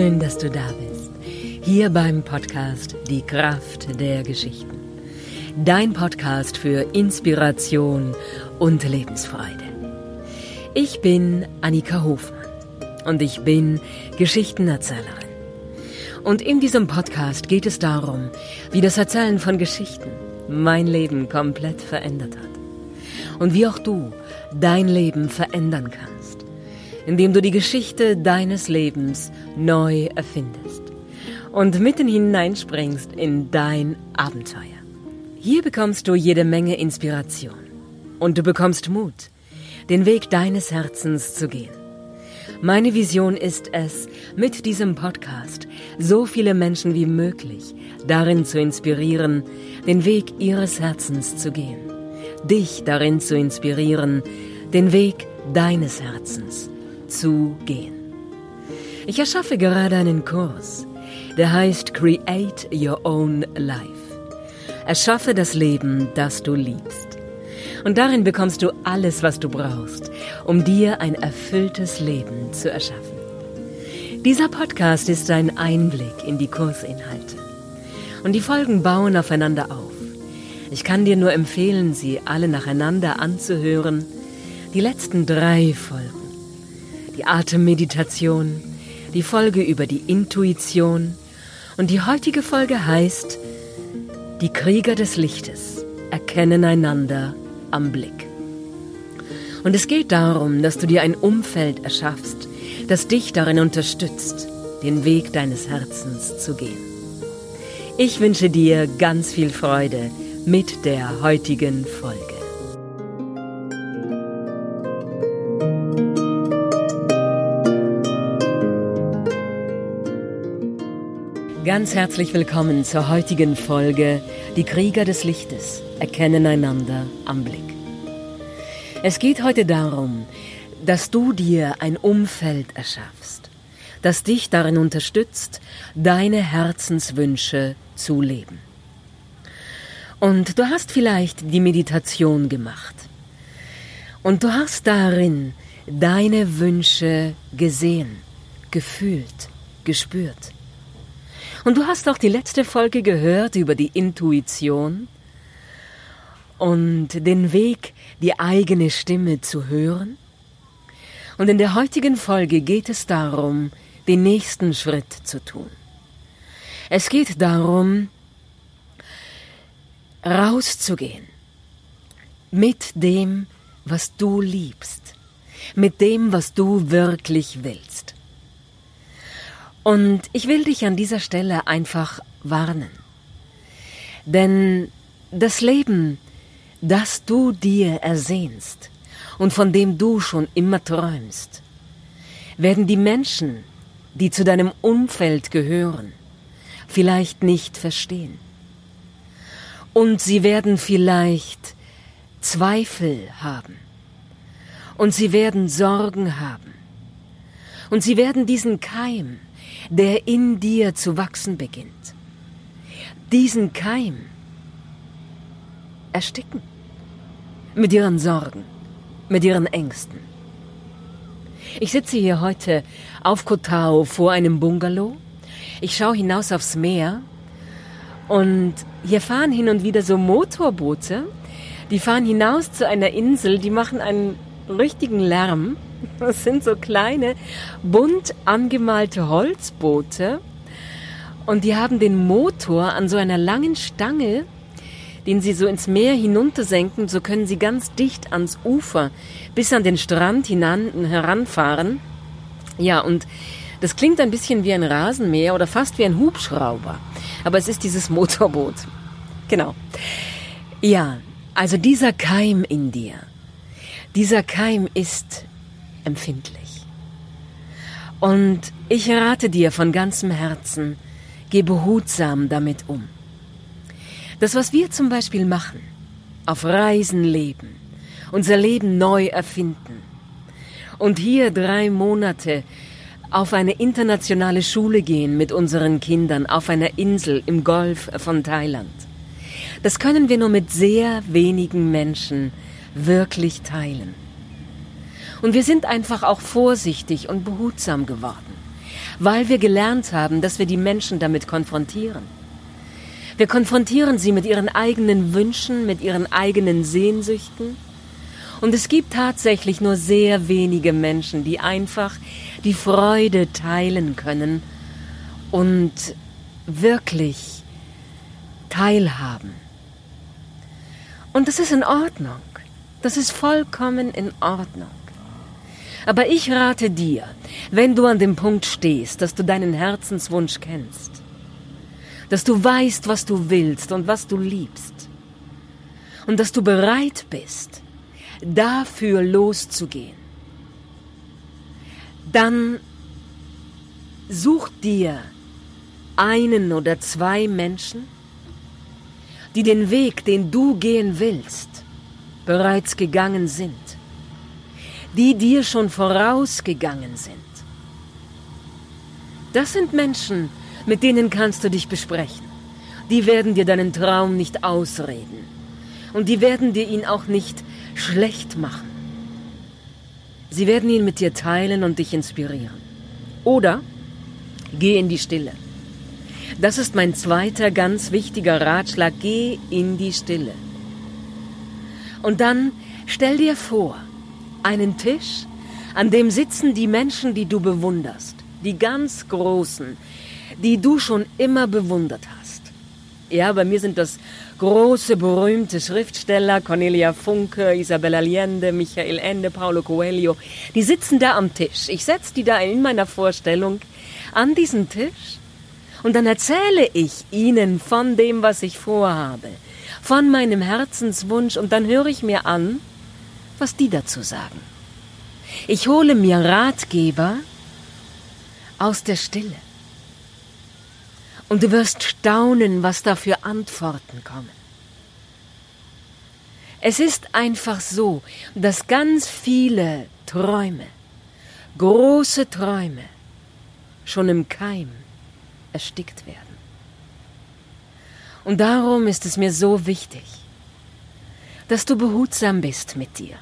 Schön, dass du da bist. Hier beim Podcast Die Kraft der Geschichten. Dein Podcast für Inspiration und Lebensfreude. Ich bin Annika Hofmann und ich bin Geschichtenerzählerin. Und in diesem Podcast geht es darum, wie das Erzählen von Geschichten mein Leben komplett verändert hat. Und wie auch du dein Leben verändern kannst indem du die Geschichte deines Lebens neu erfindest und mitten hineinspringst in dein Abenteuer. Hier bekommst du jede Menge Inspiration und du bekommst Mut, den Weg deines Herzens zu gehen. Meine Vision ist es, mit diesem Podcast so viele Menschen wie möglich darin zu inspirieren, den Weg ihres Herzens zu gehen. Dich darin zu inspirieren, den Weg deines Herzens zu gehen. Ich erschaffe gerade einen Kurs, der heißt Create Your Own Life. Erschaffe das Leben, das du liebst. Und darin bekommst du alles, was du brauchst, um dir ein erfülltes Leben zu erschaffen. Dieser Podcast ist ein Einblick in die Kursinhalte. Und die Folgen bauen aufeinander auf. Ich kann dir nur empfehlen, sie alle nacheinander anzuhören. Die letzten drei Folgen die Atemmeditation, die Folge über die Intuition und die heutige Folge heißt Die Krieger des Lichtes erkennen einander am Blick. Und es geht darum, dass du dir ein Umfeld erschaffst, das dich darin unterstützt, den Weg deines Herzens zu gehen. Ich wünsche dir ganz viel Freude mit der heutigen Folge. Ganz herzlich willkommen zur heutigen Folge Die Krieger des Lichtes erkennen einander am Blick. Es geht heute darum, dass du dir ein Umfeld erschaffst, das dich darin unterstützt, deine Herzenswünsche zu leben. Und du hast vielleicht die Meditation gemacht. Und du hast darin deine Wünsche gesehen, gefühlt, gespürt. Und du hast auch die letzte Folge gehört über die Intuition und den Weg, die eigene Stimme zu hören. Und in der heutigen Folge geht es darum, den nächsten Schritt zu tun. Es geht darum, rauszugehen mit dem, was du liebst, mit dem, was du wirklich willst. Und ich will dich an dieser Stelle einfach warnen. Denn das Leben, das du dir ersehnst und von dem du schon immer träumst, werden die Menschen, die zu deinem Umfeld gehören, vielleicht nicht verstehen. Und sie werden vielleicht Zweifel haben. Und sie werden Sorgen haben. Und sie werden diesen Keim, der in dir zu wachsen beginnt. Diesen Keim ersticken. Mit ihren Sorgen, mit ihren Ängsten. Ich sitze hier heute auf Kotao vor einem Bungalow. Ich schaue hinaus aufs Meer und hier fahren hin und wieder so Motorboote. Die fahren hinaus zu einer Insel, die machen einen richtigen Lärm. Das sind so kleine, bunt angemalte Holzboote. Und die haben den Motor an so einer langen Stange, den sie so ins Meer hinuntersenken. So können sie ganz dicht ans Ufer bis an den Strand hinan, heranfahren. Ja, und das klingt ein bisschen wie ein Rasenmäher oder fast wie ein Hubschrauber. Aber es ist dieses Motorboot. Genau. Ja, also dieser Keim in dir, dieser Keim ist empfindlich. Und ich rate dir von ganzem Herzen, geh behutsam damit um. Das, was wir zum Beispiel machen, auf Reisen leben, unser Leben neu erfinden und hier drei Monate auf eine internationale Schule gehen mit unseren Kindern auf einer Insel im Golf von Thailand. Das können wir nur mit sehr wenigen Menschen wirklich teilen. Und wir sind einfach auch vorsichtig und behutsam geworden, weil wir gelernt haben, dass wir die Menschen damit konfrontieren. Wir konfrontieren sie mit ihren eigenen Wünschen, mit ihren eigenen Sehnsüchten. Und es gibt tatsächlich nur sehr wenige Menschen, die einfach die Freude teilen können und wirklich teilhaben. Und das ist in Ordnung. Das ist vollkommen in Ordnung. Aber ich rate dir, wenn du an dem Punkt stehst, dass du deinen Herzenswunsch kennst, dass du weißt, was du willst und was du liebst, und dass du bereit bist, dafür loszugehen, dann such dir einen oder zwei Menschen, die den Weg, den du gehen willst, bereits gegangen sind, die dir schon vorausgegangen sind. Das sind Menschen, mit denen kannst du dich besprechen. Die werden dir deinen Traum nicht ausreden. Und die werden dir ihn auch nicht schlecht machen. Sie werden ihn mit dir teilen und dich inspirieren. Oder geh in die Stille. Das ist mein zweiter ganz wichtiger Ratschlag. Geh in die Stille. Und dann stell dir vor, einen Tisch, an dem sitzen die Menschen, die du bewunderst, die ganz Großen, die du schon immer bewundert hast. Ja, bei mir sind das große, berühmte Schriftsteller, Cornelia Funke, Isabel Allende, Michael Ende, Paulo Coelho. Die sitzen da am Tisch. Ich setze die da in meiner Vorstellung an diesen Tisch und dann erzähle ich ihnen von dem, was ich vorhabe, von meinem Herzenswunsch und dann höre ich mir an, was die dazu sagen. Ich hole mir Ratgeber aus der Stille. Und du wirst staunen, was da für Antworten kommen. Es ist einfach so, dass ganz viele Träume, große Träume, schon im Keim erstickt werden. Und darum ist es mir so wichtig, dass du behutsam bist mit dir,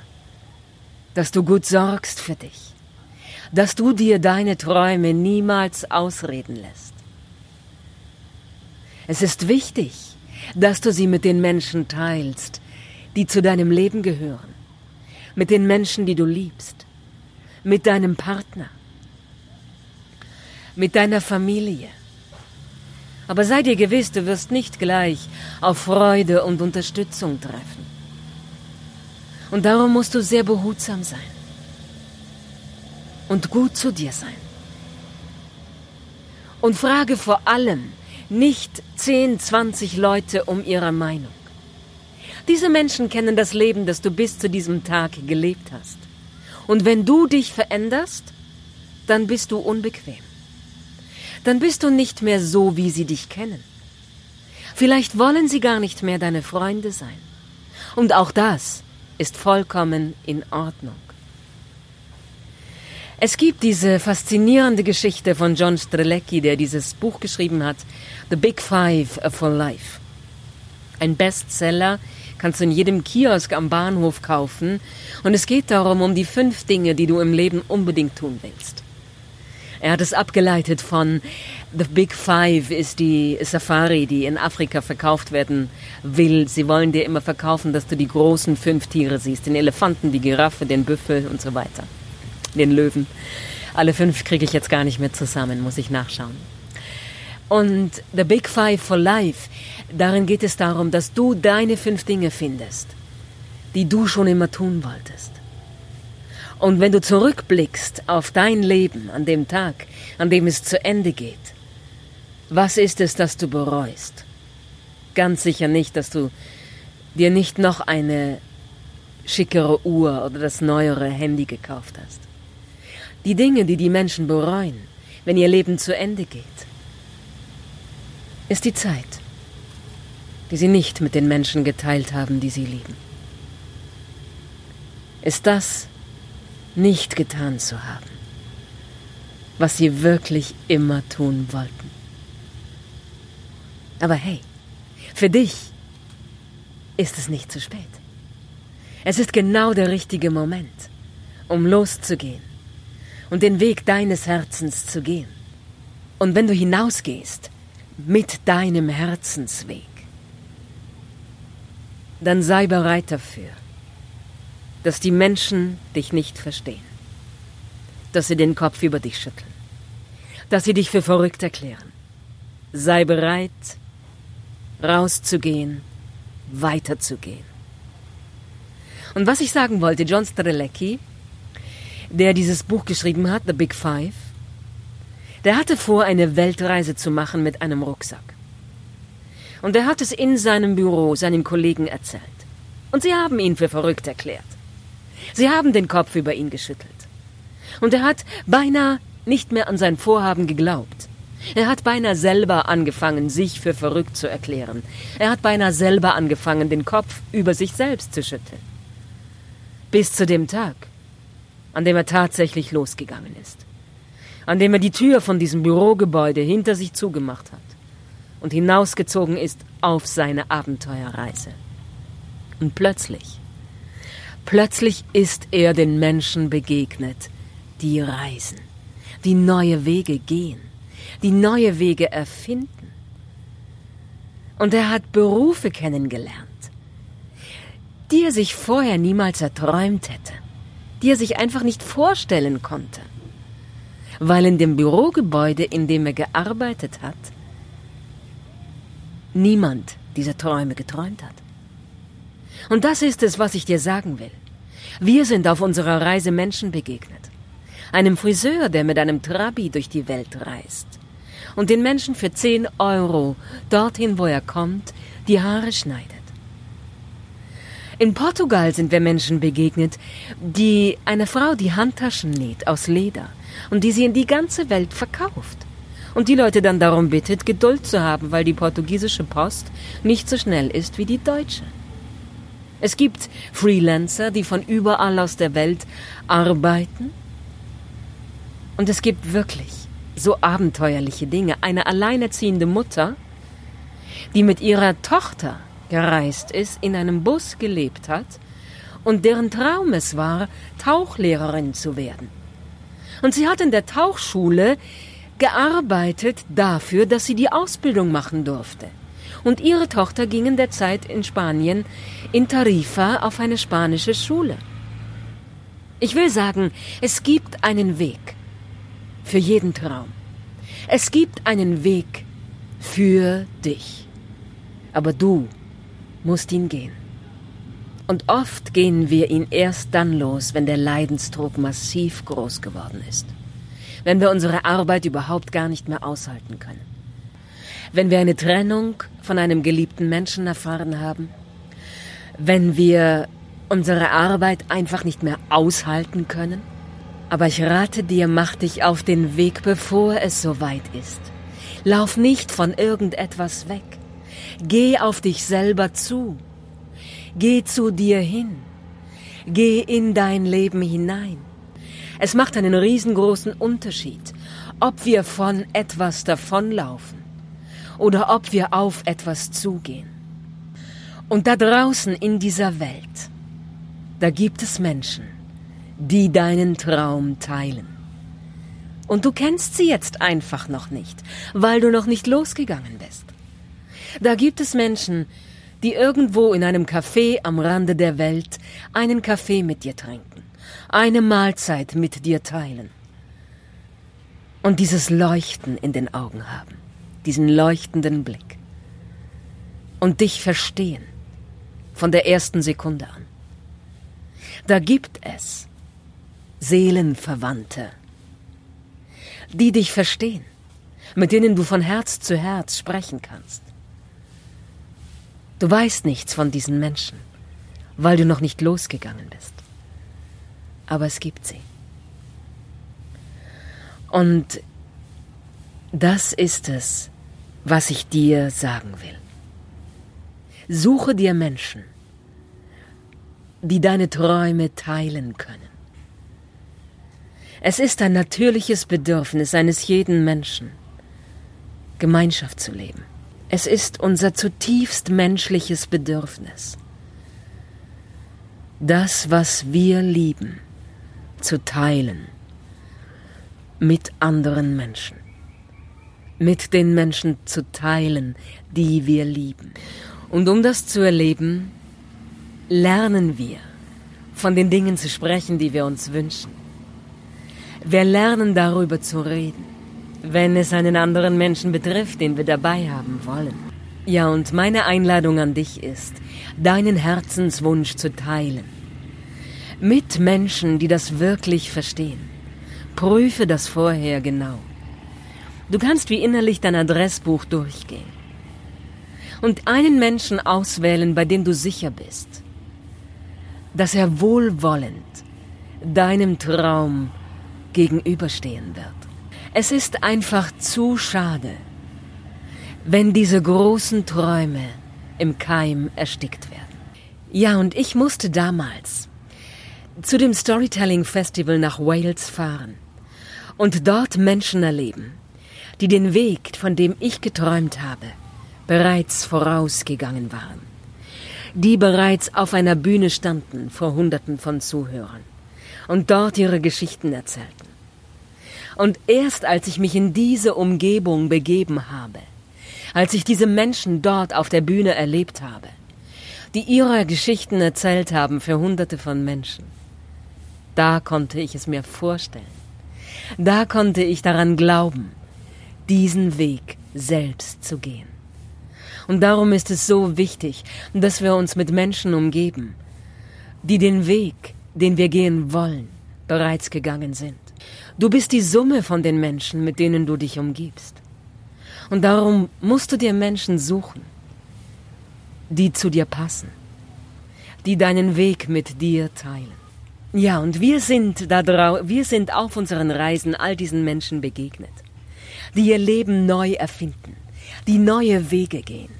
dass du gut sorgst für dich, dass du dir deine Träume niemals ausreden lässt. Es ist wichtig, dass du sie mit den Menschen teilst, die zu deinem Leben gehören, mit den Menschen, die du liebst, mit deinem Partner, mit deiner Familie. Aber sei dir gewiss, du wirst nicht gleich auf Freude und Unterstützung treffen. Und darum musst du sehr behutsam sein und gut zu dir sein. Und frage vor allem, nicht 10, 20 Leute um ihre Meinung. Diese Menschen kennen das Leben, das du bis zu diesem Tag gelebt hast. Und wenn du dich veränderst, dann bist du unbequem. Dann bist du nicht mehr so, wie sie dich kennen. Vielleicht wollen sie gar nicht mehr deine Freunde sein. Und auch das ist vollkommen in Ordnung. Es gibt diese faszinierende Geschichte von John Strelecki, der dieses Buch geschrieben hat, The Big Five for Life. Ein Bestseller, kannst du in jedem Kiosk am Bahnhof kaufen. Und es geht darum, um die fünf Dinge, die du im Leben unbedingt tun willst. Er hat es abgeleitet von The Big Five ist die Safari, die in Afrika verkauft werden will. Sie wollen dir immer verkaufen, dass du die großen fünf Tiere siehst. Den Elefanten, die Giraffe, den Büffel und so weiter den Löwen. Alle fünf kriege ich jetzt gar nicht mehr zusammen, muss ich nachschauen. Und The Big Five for Life, darin geht es darum, dass du deine fünf Dinge findest, die du schon immer tun wolltest. Und wenn du zurückblickst auf dein Leben an dem Tag, an dem es zu Ende geht, was ist es, das du bereust? Ganz sicher nicht, dass du dir nicht noch eine schickere Uhr oder das neuere Handy gekauft hast. Die Dinge, die die Menschen bereuen, wenn ihr Leben zu Ende geht, ist die Zeit, die sie nicht mit den Menschen geteilt haben, die sie lieben. Ist das nicht getan zu haben, was sie wirklich immer tun wollten. Aber hey, für dich ist es nicht zu spät. Es ist genau der richtige Moment, um loszugehen und den Weg deines Herzens zu gehen. Und wenn du hinausgehst mit deinem Herzensweg, dann sei bereit dafür, dass die Menschen dich nicht verstehen, dass sie den Kopf über dich schütteln, dass sie dich für verrückt erklären. Sei bereit, rauszugehen, weiterzugehen. Und was ich sagen wollte, John Strelecki, der dieses Buch geschrieben hat, The Big Five, der hatte vor, eine Weltreise zu machen mit einem Rucksack. Und er hat es in seinem Büro seinen Kollegen erzählt. Und sie haben ihn für verrückt erklärt. Sie haben den Kopf über ihn geschüttelt. Und er hat beinahe nicht mehr an sein Vorhaben geglaubt. Er hat beinahe selber angefangen, sich für verrückt zu erklären. Er hat beinahe selber angefangen, den Kopf über sich selbst zu schütteln. Bis zu dem Tag, an dem er tatsächlich losgegangen ist. An dem er die Tür von diesem Bürogebäude hinter sich zugemacht hat und hinausgezogen ist auf seine Abenteuerreise. Und plötzlich, plötzlich ist er den Menschen begegnet, die reisen, die neue Wege gehen, die neue Wege erfinden. Und er hat Berufe kennengelernt, die er sich vorher niemals erträumt hätte, die er sich einfach nicht vorstellen konnte, weil in dem Bürogebäude, in dem er gearbeitet hat, niemand diese Träume geträumt hat. Und das ist es, was ich dir sagen will. Wir sind auf unserer Reise Menschen begegnet. Einem Friseur, der mit einem Trabi durch die Welt reist und den Menschen für 10 Euro dorthin, wo er kommt, die Haare schneidet. In Portugal sind wir Menschen begegnet, die eine Frau die Handtaschen näht aus Leder und die sie in die ganze Welt verkauft und die Leute dann darum bittet, Geduld zu haben, weil die portugiesische Post nicht so schnell ist wie die deutsche. Es gibt Freelancer, die von überall aus der Welt arbeiten. Und es gibt wirklich so abenteuerliche Dinge. Eine alleinerziehende Mutter, die mit ihrer Tochter gereist ist, in einem Bus gelebt hat und deren Traum es war, Tauchlehrerin zu werden. Und sie hat in der Tauchschule gearbeitet dafür, dass sie die Ausbildung machen durfte. Und ihre Tochter ging in der Zeit in Spanien in Tarifa auf eine spanische Schule. Ich will sagen, es gibt einen Weg für jeden Traum. Es gibt einen Weg für dich. Aber du musst ihn gehen. Und oft gehen wir ihn erst dann los, wenn der Leidensdruck massiv groß geworden ist wenn wir unsere Arbeit überhaupt gar nicht mehr aushalten können. Wenn wir eine Trennung von einem geliebten Menschen erfahren haben, wenn wir unsere Arbeit einfach nicht mehr aushalten können. Aber ich rate dir, mach dich auf den Weg, bevor es soweit ist. Lauf nicht von irgendetwas weg. Geh auf dich selber zu. Geh zu dir hin. Geh in dein Leben hinein. Es macht einen riesengroßen Unterschied, ob wir von etwas davonlaufen oder ob wir auf etwas zugehen. Und da draußen in dieser Welt, da gibt es Menschen, die deinen Traum teilen. Und du kennst sie jetzt einfach noch nicht, weil du noch nicht losgegangen bist. Da gibt es Menschen, die irgendwo in einem Café am Rande der Welt einen Kaffee mit dir trinken eine Mahlzeit mit dir teilen und dieses Leuchten in den Augen haben, diesen leuchtenden Blick und dich verstehen von der ersten Sekunde an. Da gibt es Seelenverwandte, die dich verstehen, mit denen du von Herz zu Herz sprechen kannst. Du weißt nichts von diesen Menschen, weil du noch nicht losgegangen bist aber es gibt sie. Und das ist es, was ich dir sagen will. Suche dir Menschen, die deine Träume teilen können. Es ist ein natürliches Bedürfnis eines jeden Menschen, Gemeinschaft zu leben. Es ist unser zutiefst menschliches Bedürfnis. Das, was wir lieben, zu teilen mit anderen Menschen. Mit den Menschen zu teilen, die wir lieben. Und um das zu erleben, lernen wir von den Dingen zu sprechen, die wir uns wünschen. Wir lernen darüber zu reden, wenn es einen anderen Menschen betrifft, den wir dabei haben wollen. Ja, und meine Einladung an dich ist, deinen Herzenswunsch zu teilen. Mit Menschen, die das wirklich verstehen. Prüfe das vorher genau. Du kannst wie innerlich dein Adressbuch durchgehen und einen Menschen auswählen, bei dem du sicher bist, dass er wohlwollend deinem Traum gegenüberstehen wird. Es ist einfach zu schade, wenn diese großen Träume im Keim erstickt werden. Ja, und ich musste damals zu dem Storytelling Festival nach Wales fahren und dort Menschen erleben, die den Weg, von dem ich geträumt habe, bereits vorausgegangen waren, die bereits auf einer Bühne standen vor Hunderten von Zuhörern und dort ihre Geschichten erzählten. Und erst als ich mich in diese Umgebung begeben habe, als ich diese Menschen dort auf der Bühne erlebt habe, die ihre Geschichten erzählt haben für Hunderte von Menschen, da konnte ich es mir vorstellen. Da konnte ich daran glauben, diesen Weg selbst zu gehen. Und darum ist es so wichtig, dass wir uns mit Menschen umgeben, die den Weg, den wir gehen wollen, bereits gegangen sind. Du bist die Summe von den Menschen, mit denen du dich umgibst. Und darum musst du dir Menschen suchen, die zu dir passen, die deinen Weg mit dir teilen. Ja, und wir sind da drau wir sind auf unseren Reisen all diesen Menschen begegnet, die ihr Leben neu erfinden, die neue Wege gehen.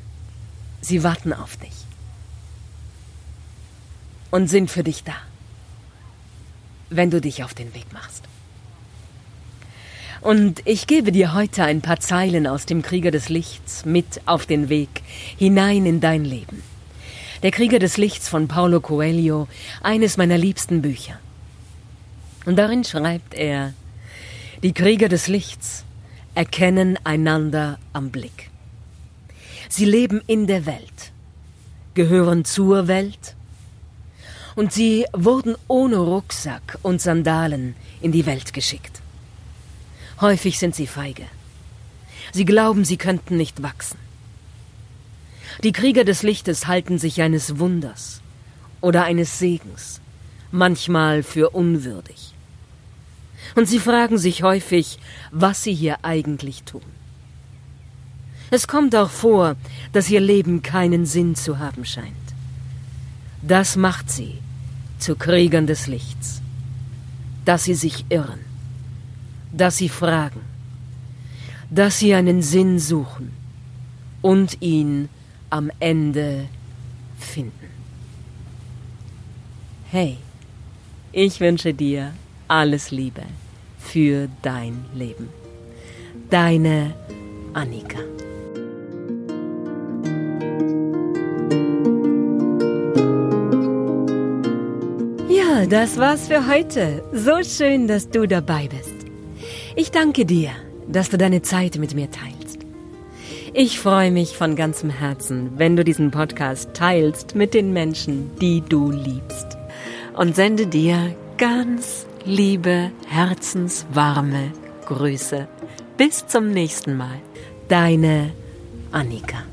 Sie warten auf dich und sind für dich da, wenn du dich auf den Weg machst. Und ich gebe dir heute ein paar Zeilen aus dem Krieger des Lichts mit auf den Weg hinein in dein Leben. Der Krieger des Lichts von Paulo Coelho, eines meiner liebsten Bücher. Und darin schreibt er, die Krieger des Lichts erkennen einander am Blick. Sie leben in der Welt, gehören zur Welt und sie wurden ohne Rucksack und Sandalen in die Welt geschickt. Häufig sind sie feige. Sie glauben, sie könnten nicht wachsen. Die Krieger des Lichtes halten sich eines Wunders oder eines Segens, manchmal für unwürdig. Und sie fragen sich häufig, was sie hier eigentlich tun. Es kommt auch vor, dass ihr Leben keinen Sinn zu haben scheint. Das macht sie zu Kriegern des Lichts, dass sie sich irren dass sie fragen, dass sie einen Sinn suchen und ihn am Ende finden. Hey, ich wünsche dir alles Liebe für dein Leben. Deine Annika. Ja, das war's für heute. So schön, dass du dabei bist. Ich danke dir, dass du deine Zeit mit mir teilst. Ich freue mich von ganzem Herzen, wenn du diesen Podcast teilst mit den Menschen, die du liebst. Und sende dir ganz liebe, herzenswarme Grüße. Bis zum nächsten Mal. Deine Annika.